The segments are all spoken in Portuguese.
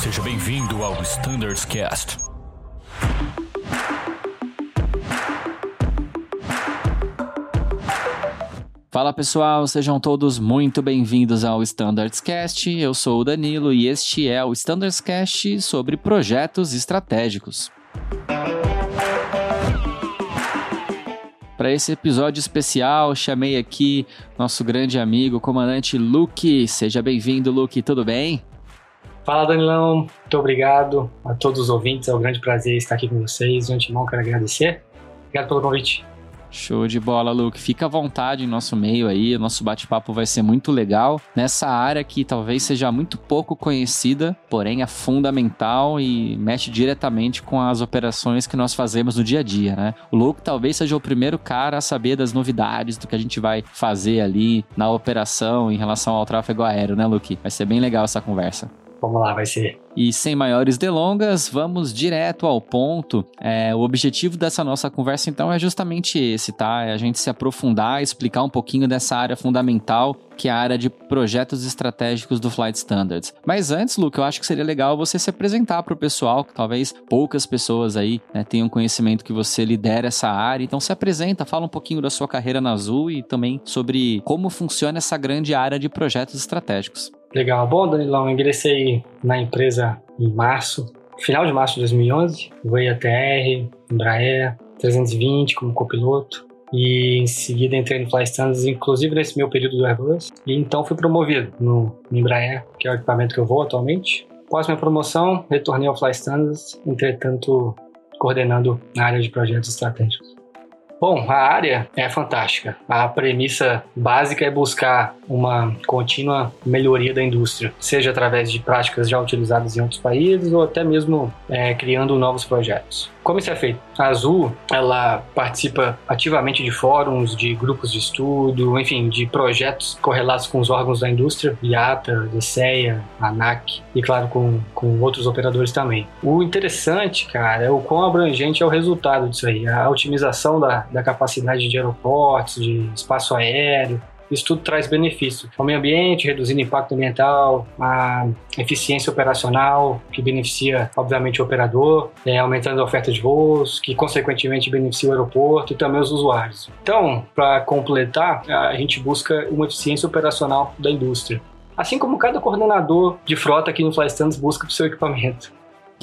Seja bem-vindo ao Standards Cast. Fala pessoal, sejam todos muito bem-vindos ao Standards Cast. Eu sou o Danilo e este é o Standards Cast sobre projetos estratégicos. Para esse episódio especial, chamei aqui nosso grande amigo, comandante Luke. Seja bem-vindo, Luke, tudo bem? Fala, Danilão. Muito obrigado a todos os ouvintes. É um grande prazer estar aqui com vocês. De antemão, quero agradecer. Obrigado pelo convite. Show de bola, Luke. Fica à vontade em nosso meio aí. O nosso bate-papo vai ser muito legal nessa área que talvez seja muito pouco conhecida, porém é fundamental e mexe diretamente com as operações que nós fazemos no dia a dia, né? O Luke talvez seja o primeiro cara a saber das novidades do que a gente vai fazer ali na operação em relação ao tráfego aéreo, né, Luke? Vai ser bem legal essa conversa. Vamos lá, vai ser. E sem maiores delongas, vamos direto ao ponto. É, o objetivo dessa nossa conversa, então, é justamente esse, tá? É a gente se aprofundar, explicar um pouquinho dessa área fundamental, que é a área de projetos estratégicos do Flight Standards. Mas antes, Luke, eu acho que seria legal você se apresentar para o pessoal, que talvez poucas pessoas aí né, tenham conhecimento que você lidera essa área. Então, se apresenta, fala um pouquinho da sua carreira na Azul e também sobre como funciona essa grande área de projetos estratégicos. Legal. Bom, Danilão, ingressei na empresa em março, final de março de 2011. Voei a TR, Embraer, 320 como copiloto. E em seguida entrei no Fly Standards, inclusive nesse meu período do Airbus. E então fui promovido no Embraer, que é o equipamento que eu vou atualmente. Após minha promoção, retornei ao Fly Standards, entretanto coordenando na área de projetos estratégicos. Bom, a área é fantástica. A premissa básica é buscar uma contínua melhoria da indústria, seja através de práticas já utilizadas em outros países ou até mesmo é, criando novos projetos. Como isso é feito? A Azul, ela participa ativamente de fóruns, de grupos de estudo, enfim, de projetos correlatos com os órgãos da indústria, IATA, DCEA, ANAC e, claro, com, com outros operadores também. O interessante, cara, é o quão abrangente é o resultado disso aí, a otimização da, da capacidade de aeroportos, de espaço aéreo, isso tudo traz benefício ao meio ambiente, reduzindo impacto ambiental, a eficiência operacional, que beneficia, obviamente, o operador, é, aumentando a oferta de voos, que, consequentemente, beneficia o aeroporto e também os usuários. Então, para completar, a gente busca uma eficiência operacional da indústria. Assim como cada coordenador de frota aqui no Flystands busca para o seu equipamento.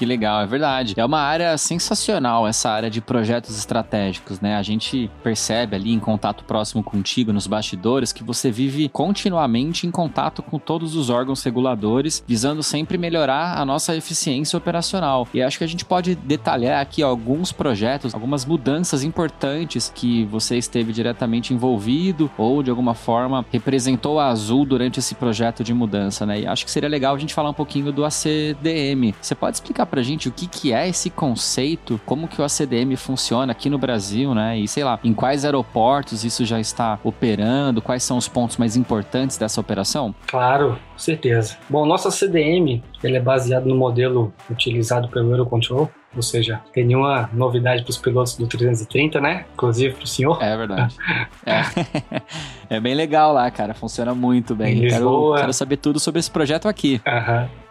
Que legal, é verdade. É uma área sensacional essa área de projetos estratégicos, né? A gente percebe ali em contato próximo contigo nos bastidores que você vive continuamente em contato com todos os órgãos reguladores, visando sempre melhorar a nossa eficiência operacional. E acho que a gente pode detalhar aqui alguns projetos, algumas mudanças importantes que você esteve diretamente envolvido ou de alguma forma representou a Azul durante esse projeto de mudança, né? E acho que seria legal a gente falar um pouquinho do ACDM. Você pode explicar pra gente o que, que é esse conceito, como que o ACDM funciona aqui no Brasil, né? E sei lá, em quais aeroportos isso já está operando, quais são os pontos mais importantes dessa operação? Claro, certeza. Bom, nosso ACDM ele é baseado no modelo utilizado pelo Eurocontrol, ou seja, tem nenhuma novidade para os pilotos do 330, né? Inclusive para o senhor. É verdade. é. é. bem legal lá, cara. Funciona muito bem. Quero, quero, saber tudo sobre esse projeto aqui.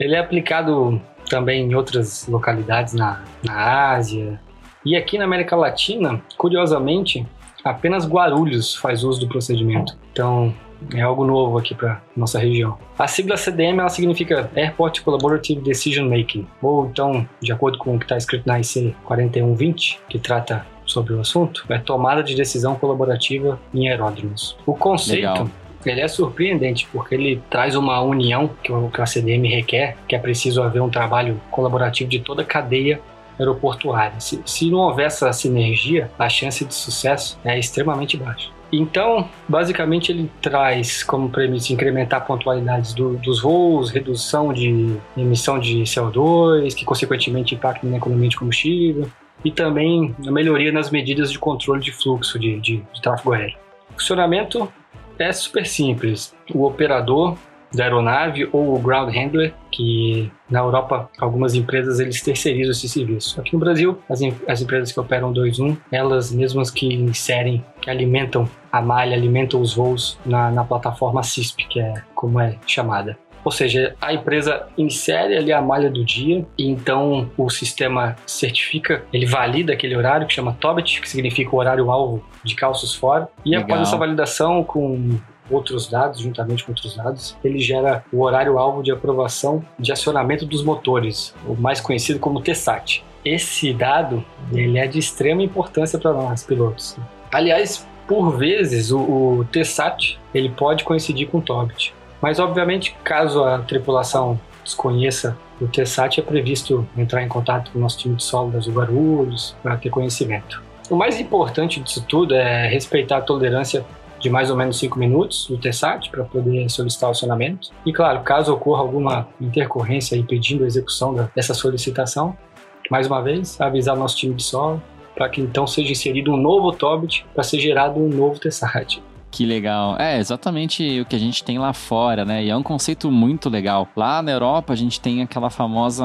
Ele é aplicado também em outras localidades na, na Ásia. E aqui na América Latina, curiosamente, apenas Guarulhos faz uso do procedimento. Então, é algo novo aqui para nossa região. A sigla CDM ela significa Airport Collaborative Decision Making, ou então, de acordo com o que está escrito na IC 4120, que trata sobre o assunto, é tomada de decisão colaborativa em aeródromos. O conceito Legal ele é surpreendente porque ele traz uma união que o, que a CDM requer, que é preciso haver um trabalho colaborativo de toda a cadeia aeroportuária. Se, se não houver essa sinergia, a chance de sucesso é extremamente baixa. Então, basicamente, ele traz como premissa incrementar pontualidades do, dos voos, redução de emissão de CO2, que consequentemente impacta na economia de combustível, e também a melhoria nas medidas de controle de fluxo de, de, de tráfego aéreo. Funcionamento é super simples. O operador da aeronave ou o ground handler, que na Europa algumas empresas eles terceirizam esse serviço. Aqui no Brasil, as, as empresas que operam 2.1, elas mesmas que inserem, que alimentam a malha, alimentam os voos na, na plataforma CISP, que é como é chamada. Ou seja, a empresa insere ali a malha do dia e então o sistema certifica, ele valida aquele horário que chama TOBIT, que significa o horário-alvo de calços fora. E Legal. após essa validação com outros dados, juntamente com outros dados, ele gera o horário-alvo de aprovação de acionamento dos motores, o mais conhecido como TSAT. Esse dado ele é de extrema importância para nós, pilotos. Aliás, por vezes, o, o TSAT ele pode coincidir com o TOBIT. Mas, obviamente, caso a tripulação desconheça o TSAT, é previsto entrar em contato com o nosso time de solo das Guarulhos para ter conhecimento. O mais importante disso tudo é respeitar a tolerância de mais ou menos 5 minutos do TSAT para poder solicitar o acionamento. E claro, caso ocorra alguma intercorrência impedindo a execução dessa solicitação, mais uma vez, avisar nosso time de solo para que então seja inserido um novo Tobit para ser gerado um novo TSAT. Que legal. É exatamente o que a gente tem lá fora, né? E é um conceito muito legal. Lá na Europa a gente tem aquela famosa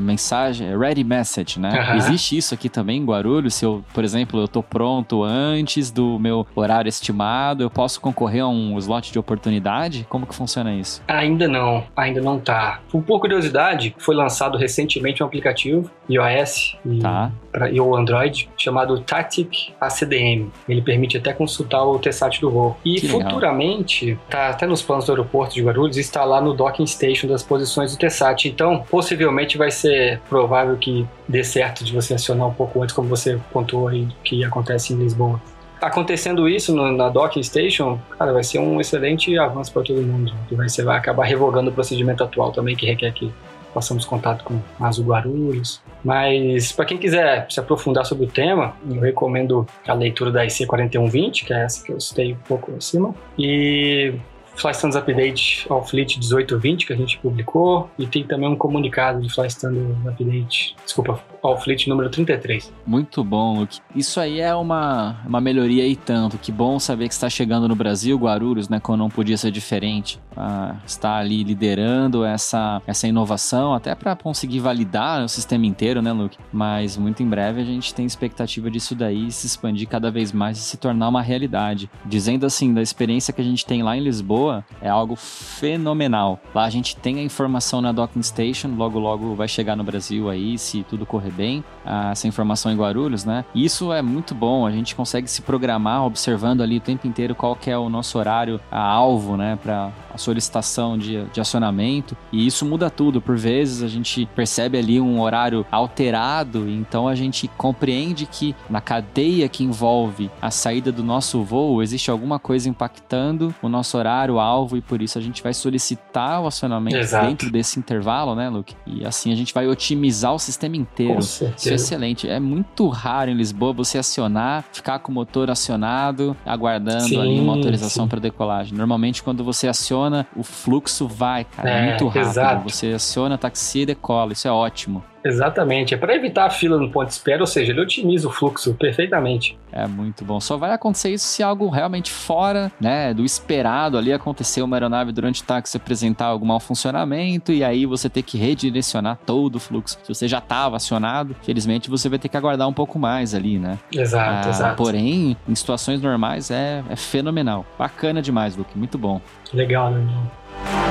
mensagem, ready message, né? Uhum. Existe isso aqui também em Guarulhos. Se eu, por exemplo, eu tô pronto antes do meu horário estimado, eu posso concorrer a um slot de oportunidade? Como que funciona isso? Ainda não, ainda não tá. Por curiosidade, foi lançado recentemente um aplicativo iOS e, tá. pra, e o Android chamado Tactic ACDM. Ele permite até consultar o TSAT do E que futuramente, legal. tá até nos planos do aeroporto de Guarulhos, instalar no docking station das posições do TSAT. Então, possivelmente vai ser provável que dê certo de você acionar um pouco antes, como você contou aí que acontece em Lisboa acontecendo isso no, na docking station, cara, vai ser um excelente avanço para todo mundo. Que vai, você vai acabar revogando o procedimento atual também, que requer que passamos contato com Azul Guarulhos. Mas para quem quiser se aprofundar sobre o tema, eu recomendo a leitura da IC 4120, que é essa que eu citei um pouco acima. E Fly Standards Update ao Fleet 1820 que a gente publicou e tem também um comunicado de Fly Standards Update, desculpa, ao Fleet número 33. Muito bom, Luke. Isso aí é uma, uma melhoria e tanto. Que bom saber que está chegando no Brasil, Guarulhos, né, quando não podia ser diferente. Ah, está ali liderando essa, essa inovação, até para conseguir validar o sistema inteiro, né, Luke? Mas muito em breve a gente tem expectativa disso daí se expandir cada vez mais e se tornar uma realidade. Dizendo assim, da experiência que a gente tem lá em Lisboa, é algo fenomenal. Lá a gente tem a informação na Docking Station, logo logo vai chegar no Brasil aí, se tudo correr bem, essa informação em Guarulhos, né? Isso é muito bom, a gente consegue se programar observando ali o tempo inteiro qual que é o nosso horário a alvo, né, para a solicitação de, de acionamento, e isso muda tudo. Por vezes a gente percebe ali um horário alterado, então a gente compreende que na cadeia que envolve a saída do nosso voo existe alguma coisa impactando o nosso horário alvo e por isso a gente vai solicitar o acionamento Exato. dentro desse intervalo, né, Luke? E assim a gente vai otimizar o sistema inteiro. Isso é excelente. É muito raro em Lisboa você acionar, ficar com o motor acionado, aguardando sim, ali uma autorização para decolagem. Normalmente quando você aciona, o fluxo vai, cara, é, muito rápido. Exato. Você aciona, taxi e decola. Isso é ótimo. Exatamente, é para evitar a fila no ponto de espera, ou seja, ele otimiza o fluxo perfeitamente. É muito bom. Só vai acontecer isso se algo realmente fora, né, do esperado ali acontecer uma aeronave durante o táxi apresentar algum mau funcionamento e aí você ter que redirecionar todo o fluxo. Se você já estava acionado, felizmente você vai ter que aguardar um pouco mais ali, né? Exato, ah, exato. Porém, em situações normais é, é fenomenal. Bacana demais, Luke. Muito bom. Legal, né?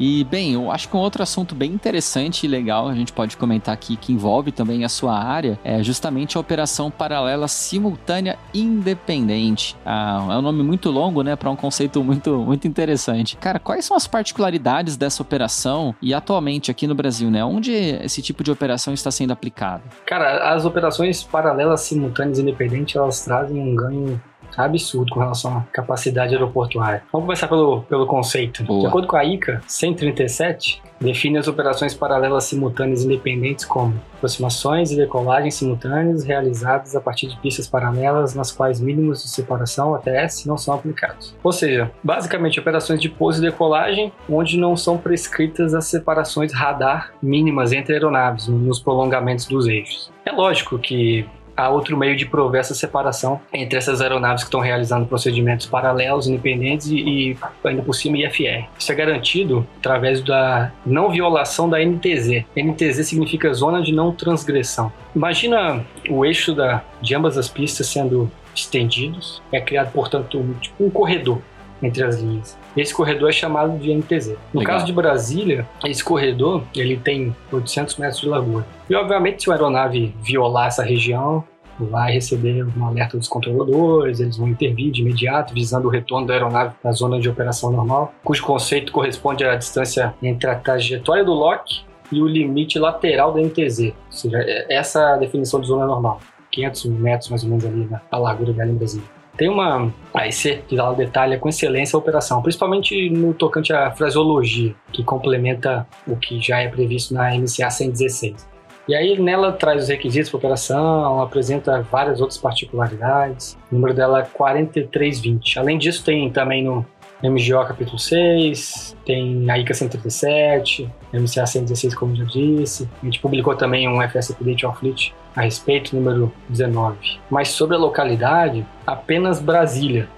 E, bem, eu acho que um outro assunto bem interessante e legal a gente pode comentar aqui, que envolve também a sua área, é justamente a operação paralela simultânea independente. Ah, é um nome muito longo, né, para um conceito muito, muito interessante. Cara, quais são as particularidades dessa operação e atualmente aqui no Brasil, né? Onde esse tipo de operação está sendo aplicado? Cara, as operações paralelas simultâneas independentes, elas trazem um ganho absurdo com relação à capacidade aeroportuária. Vamos começar pelo, pelo conceito. Boa. De acordo com a ICA 137, define as operações paralelas simultâneas independentes como aproximações e decolagens simultâneas realizadas a partir de pistas paralelas nas quais mínimos de separação ATS não são aplicados. Ou seja, basicamente operações de pouso e decolagem onde não são prescritas as separações radar mínimas entre aeronaves nos prolongamentos dos eixos. É lógico que há outro meio de prover essa separação entre essas aeronaves que estão realizando procedimentos paralelos, independentes e, e ainda por cima IFR. Isso é garantido através da não violação da NTZ. NTZ significa Zona de Não Transgressão. Imagina o eixo da, de ambas as pistas sendo estendidos. É criado, portanto, um, tipo um corredor entre as linhas. Esse corredor é chamado de NTZ. No Legal. caso de Brasília, esse corredor ele tem 800 metros de largura. E obviamente, se uma aeronave violar essa região, vai receber um alerta dos controladores, eles vão intervir de imediato, visando o retorno da aeronave à zona de operação normal, cujo conceito corresponde à distância entre a trajetória do LOC e o limite lateral da NTZ. Ou seja, é- essa é a definição de zona normal. 500 metros mais ou menos ali na a largura dela em Brasília. Tem uma AEC que ela detalha com excelência a operação, principalmente no tocante à fraseologia, que complementa o que já é previsto na MCA 116. E aí nela traz os requisitos para operação, apresenta várias outras particularidades. O número dela é 4320. Além disso, tem também no MGO capítulo 6, tem a ICA 137, MCA 116, como já disse. A gente publicou também um FS Update on Fleet a respeito, número 19. Mas sobre a localidade, apenas Brasília.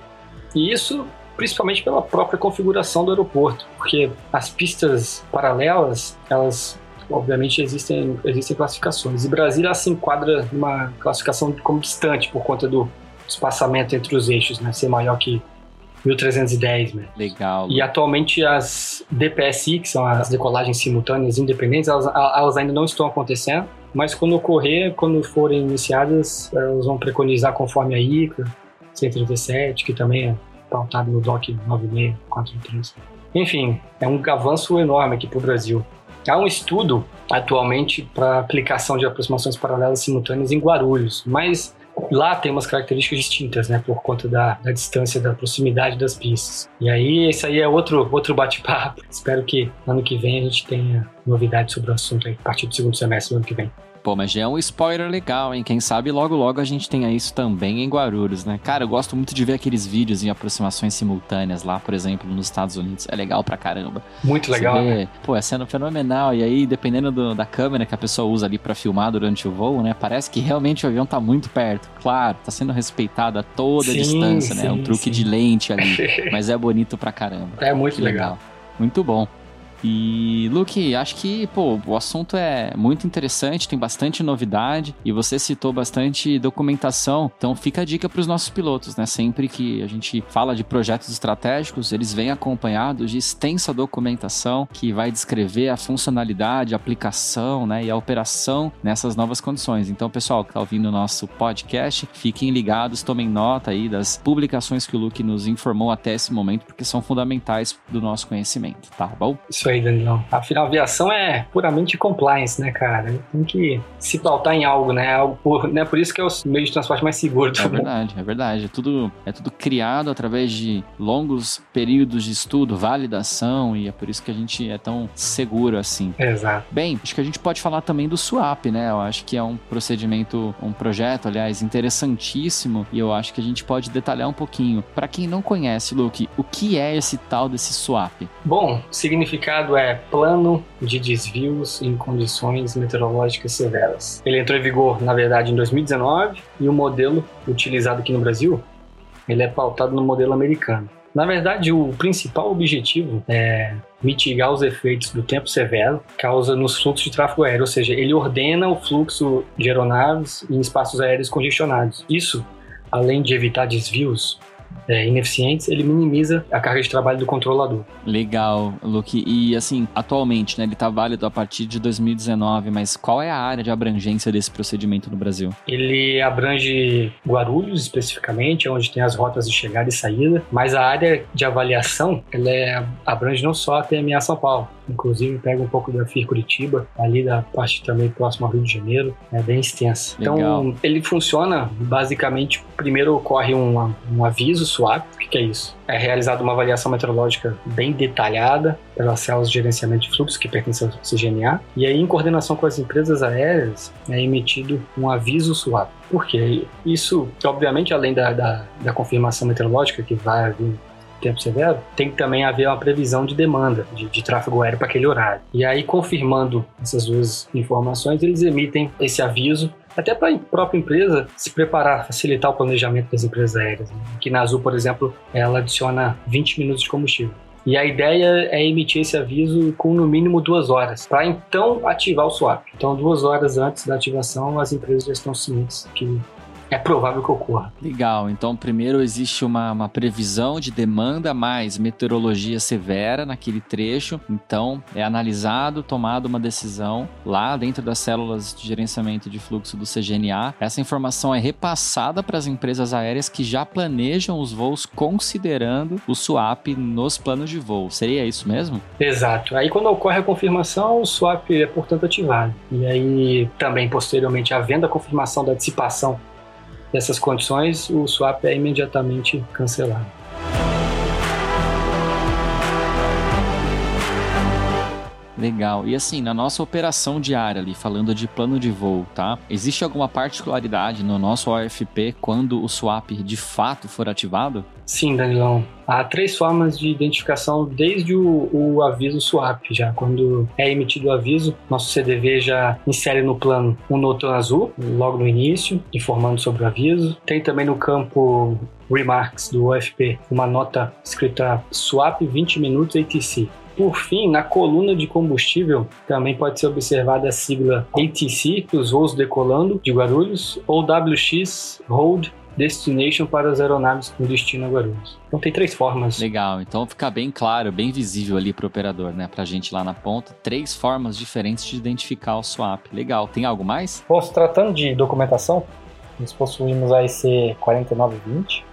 E isso principalmente pela própria configuração do aeroporto, porque as pistas paralelas, elas obviamente existem, existem classificações. E Brasília se enquadra numa classificação como distante por conta do espaçamento entre os eixos, né? Ser maior que 1310 metros. Legal. E atualmente as DPSI, que são as decolagens simultâneas independentes, elas, elas ainda não estão acontecendo, mas quando ocorrer, quando forem iniciadas, elas vão preconizar conforme a ICA 137, que também é pautado no DOC 9643. Enfim, é um avanço enorme aqui para o Brasil. Há um estudo atualmente para aplicação de aproximações paralelas simultâneas em Guarulhos, mas lá tem umas características distintas, né, por conta da, da distância, da proximidade das pistas. E aí, isso aí é outro, outro bate-papo. Espero que ano que vem a gente tenha novidades sobre o assunto aí, a partir do segundo semestre do ano que vem. Pô, mas já é um spoiler legal, hein? Quem sabe logo logo a gente tenha isso também em Guarulhos, né? Cara, eu gosto muito de ver aqueles vídeos em aproximações simultâneas lá, por exemplo, nos Estados Unidos. É legal pra caramba. Muito legal, Você vê, né? Pô, é sendo fenomenal. E aí, dependendo do- da câmera que a pessoa usa ali pra filmar durante o voo, né? Parece que realmente o avião tá muito perto. Claro, tá sendo respeitada toda a Sim, distância, né? É um sim, truque sim. de lente ali. mas é bonito pra caramba. É muito Que legal. Muito bom. E, Luke, acho que, pô, o assunto é muito interessante, tem bastante novidade e você citou bastante documentação, então fica a dica para os nossos pilotos, né? Sempre que a gente fala de projetos estratégicos, eles vêm acompanhados de extensa documentação que vai descrever a funcionalidade, a aplicação, né, e a operação nessas novas condições. Então, pessoal que tá ouvindo o nosso podcast, fiquem ligados, tomem nota aí das publicações que o Luke nos informou até esse momento, porque são fundamentais do nosso conhecimento, tá bom? Isso aí, Danilão. Afinal, a aviação é puramente compliance, né, cara? Tem que se pautar em algo, né? Algo por, né? por isso que é o meio de transporte mais seguro do É verdade, é verdade. É tudo, é tudo criado através de longos períodos de estudo, validação, e é por isso que a gente é tão seguro assim. Exato. Bem, acho que a gente pode falar também do swap, né? Eu acho que é um procedimento, um projeto, aliás, interessantíssimo, e eu acho que a gente pode detalhar um pouquinho. Para quem não conhece, Luke, o que é esse tal desse swap? Bom, o é plano de desvios em condições meteorológicas severas. Ele entrou em vigor, na verdade, em 2019 e o modelo utilizado aqui no Brasil, ele é pautado no modelo americano. Na verdade, o principal objetivo é mitigar os efeitos do tempo severo causa nos fluxos de tráfego aéreo, ou seja, ele ordena o fluxo de aeronaves em espaços aéreos congestionados. Isso, além de evitar desvios é, ineficientes, ele minimiza a carga de trabalho do controlador. Legal, Luke. E assim, atualmente, né, ele tá válido a partir de 2019, mas qual é a área de abrangência desse procedimento no Brasil? Ele abrange Guarulhos especificamente, onde tem as rotas de chegada e saída, mas a área de avaliação ela é, abrange não só a TMA São Paulo, inclusive pega um pouco da FIR Curitiba, ali da parte também próxima ao Rio de Janeiro, é bem extensa. Legal. Então ele funciona basicamente, primeiro ocorre um, um aviso SWAP, o que, que é isso? É realizada uma avaliação meteorológica bem detalhada pelas células de gerenciamento de fluxo que pertencem ao CGNA, e aí em coordenação com as empresas aéreas é emitido um aviso SWAP. Por quê? Isso, obviamente, além da, da, da confirmação meteorológica que vai haver tempo severo, tem que também haver uma previsão de demanda de, de tráfego aéreo para aquele horário. E aí, confirmando essas duas informações, eles emitem esse aviso até para a própria empresa se preparar, facilitar o planejamento das empresas aéreas. Né? Aqui na Azul, por exemplo, ela adiciona 20 minutos de combustível. E a ideia é emitir esse aviso com no mínimo duas horas, para então ativar o swap. Então, duas horas antes da ativação, as empresas já estão cientes que é provável que ocorra. Legal. Então, primeiro existe uma, uma previsão de demanda mais meteorologia severa naquele trecho. Então, é analisado, tomado uma decisão lá dentro das células de gerenciamento de fluxo do CGNA. Essa informação é repassada para as empresas aéreas que já planejam os voos considerando o swap nos planos de voo. Seria isso mesmo? Exato. Aí, quando ocorre a confirmação, o swap é, portanto, ativado. E aí, também, posteriormente, havendo a confirmação da dissipação dessas condições, o swap é imediatamente cancelado. Legal. E assim, na nossa operação diária ali, falando de plano de voo, tá? Existe alguma particularidade no nosso OFP quando o swap de fato for ativado? Sim, Danilão. Há três formas de identificação desde o, o, aviso swap, já quando é emitido o aviso, nosso CDV já insere no plano um notão azul, logo no início, informando sobre o aviso. Tem também no campo Remarks do OFP uma nota escrita swap 20 minutos ATC. Por fim, na coluna de combustível também pode ser observada a sigla ATC, os voos decolando de Guarulhos, ou WX Hold Destination para as aeronaves com destino a Guarulhos. Então tem três formas. Legal, então fica bem claro, bem visível ali para o operador, né? Para a gente lá na ponta, três formas diferentes de identificar o swap. Legal, tem algo mais? Bom, se tratando de documentação, nós possuímos a IC 4920.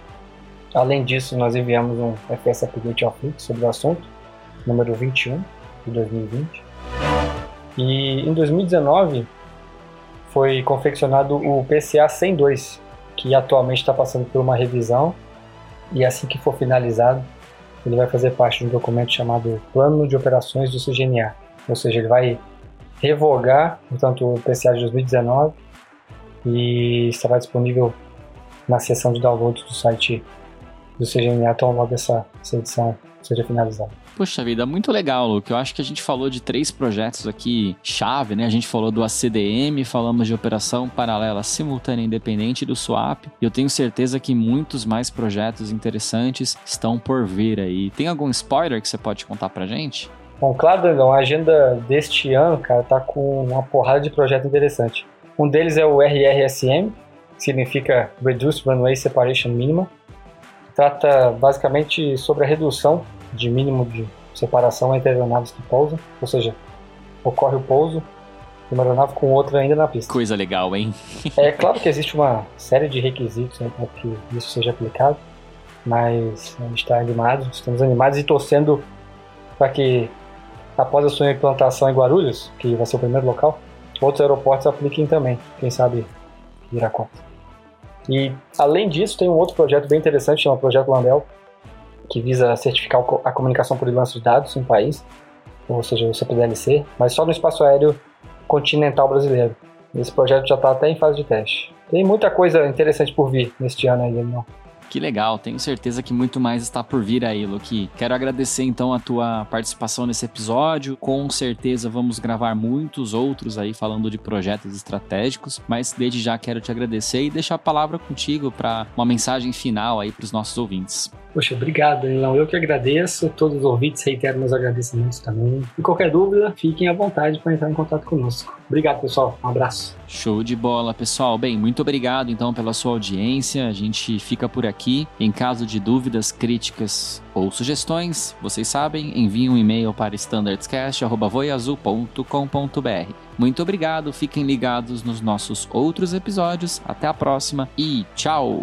Além disso, nós enviamos um FS Update ao sobre o assunto número 21 de 2020. E em 2019 foi confeccionado o PCA 102, que atualmente está passando por uma revisão e assim que for finalizado, ele vai fazer parte de um documento chamado Plano de Operações do CGNA, ou seja, ele vai revogar, portanto, o PCA de 2019 e estará disponível na seção de download do site do CGNA, então logo essa, essa edição seja finalizada. Poxa vida, muito legal, Luke. Eu acho que a gente falou de três projetos aqui chave, né? A gente falou do ACDM, falamos de operação paralela simultânea independente do swap. E eu tenho certeza que muitos mais projetos interessantes estão por vir aí. Tem algum spoiler que você pode contar pra gente? Bom, claro, Dangão, a agenda deste ano, cara, tá com uma porrada de projeto interessante. Um deles é o RRSM, que significa Reduced Runway Separation Minimum. Trata basicamente sobre a redução de mínimo de separação entre aeronaves que pousam, ou seja, ocorre o pouso de uma aeronave com outra ainda na pista. Coisa legal, hein? é claro que existe uma série de requisitos né, para que isso seja aplicado, mas a gente está animado, estamos animados e torcendo para que após a sua implantação em Guarulhos, que vai ser o primeiro local, outros aeroportos apliquem também, quem sabe virar conta. E além disso, tem um outro projeto bem interessante, chama Projeto Landel, que visa certificar a comunicação por lanço de dados em um país, ou seja, o CPDLC, mas só no espaço aéreo continental brasileiro. Esse projeto já está até em fase de teste. Tem muita coisa interessante por vir neste ano ainda, não. Que legal, tenho certeza que muito mais está por vir aí, Luki. Quero agradecer então a tua participação nesse episódio. Com certeza vamos gravar muitos outros aí falando de projetos estratégicos, mas desde já quero te agradecer e deixar a palavra contigo para uma mensagem final aí para os nossos ouvintes. Poxa, obrigado, Danilão. Eu que agradeço. Todos os ouvintes reitero meus agradecimentos também. E qualquer dúvida, fiquem à vontade para entrar em contato conosco. Obrigado, pessoal. Um abraço. Show de bola, pessoal. Bem, muito obrigado então pela sua audiência. A gente fica por aqui. Em caso de dúvidas, críticas ou sugestões, vocês sabem, enviem um e-mail para standardscast.voiazul.com.br. Muito obrigado, fiquem ligados nos nossos outros episódios. Até a próxima e tchau!